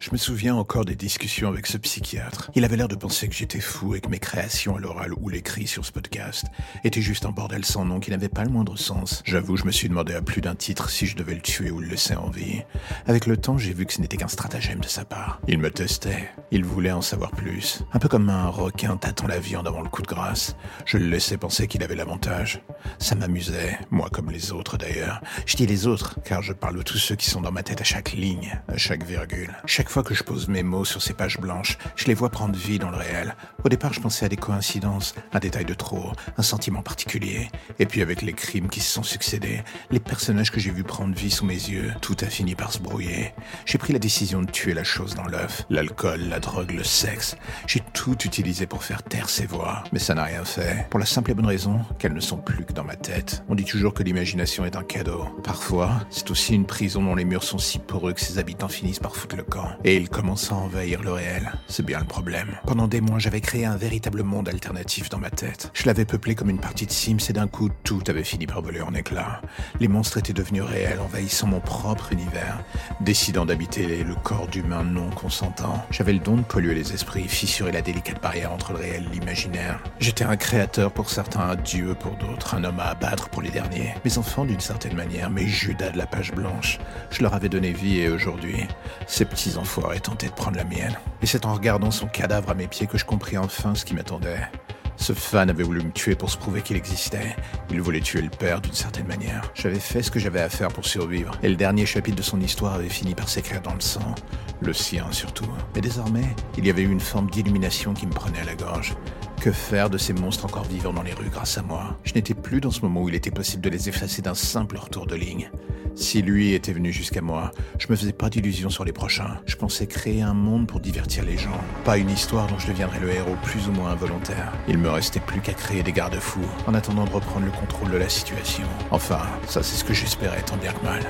Je me souviens encore des discussions avec ce psychiatre. Il avait l'air de penser que j'étais fou et que mes créations à l'oral ou l'écrit sur ce podcast étaient juste un bordel sans nom qui n'avait pas le moindre sens. J'avoue, je me suis demandé à plus d'un titre si je devais le tuer ou le laisser en vie. Avec le temps, j'ai vu que ce n'était qu'un stratagème de sa part. Il me testait. Il voulait en savoir plus. Un peu comme un requin tâtant la viande avant le coup de grâce. Je le laissais penser qu'il avait l'avantage. Ça m'amusait, moi comme les autres d'ailleurs. Je dis les autres, car je parle de tous ceux qui sont dans ma tête à chaque ligne, à chaque virgule. Chaque fois que je pose mes mots sur ces pages blanches, je les vois prendre vie dans le réel. Au départ, je pensais à des coïncidences, un détail de trop, un sentiment particulier. Et puis avec les crimes qui se sont succédés, les personnages que j'ai vus prendre vie sous mes yeux, tout a fini par se brouiller. J'ai pris la décision de tuer la chose dans l'œuf. L'alcool, la drogue, le sexe. J'ai tout utilisé pour faire taire ces voix. Mais ça n'a rien fait. Pour la simple et bonne raison qu'elles ne sont plus que dans ma tête. On dit toujours que l'imagination est un cadeau. Parfois, c'est aussi une prison dont les murs sont si poreux que ses habitants finissent par foutre le camp. Et ils commencent à envahir le réel. C'est bien le problème. Pendant des mois, j'avais créé un véritable monde alternatif dans ma tête. Je l'avais peuplé comme une partie de Sims et d'un coup, tout avait fini par voler en éclats. Les monstres étaient devenus réels, envahissant mon propre univers, décidant d'habiter le corps d'humains non consentants. J'avais le don de polluer les esprits, fissurer la délicate barrière entre le réel et l'imaginaire. J'étais un créateur pour certains, un dieu pour d'autres, un homme à abattre pour les derniers. Mes enfants, d'une certaine manière, mes Judas de la page blanche. Je leur avais donné vie et aujourd'hui, ces petits enfoirés tentaient de prendre la mienne. Et c'est en regardant son cadavre à mes pieds que je compris enfin ce qui m'attendait. Ce fan avait voulu me tuer pour se prouver qu'il existait. Il voulait tuer le père d'une certaine manière. J'avais fait ce que j'avais à faire pour survivre, et le dernier chapitre de son histoire avait fini par s'écrire dans le sang. Le sien surtout. Mais désormais, il y avait eu une forme d'illumination qui me prenait à la gorge. Que faire de ces monstres encore vivants dans les rues grâce à moi? Je n'étais plus dans ce moment où il était possible de les effacer d'un simple retour de ligne. Si lui était venu jusqu'à moi, je me faisais pas d'illusions sur les prochains. Je pensais créer un monde pour divertir les gens, pas une histoire dont je deviendrais le héros plus ou moins involontaire. Il me restait plus qu'à créer des garde-fous en attendant de reprendre le contrôle de la situation. Enfin, ça c'est ce que j'espérais tant bien que mal.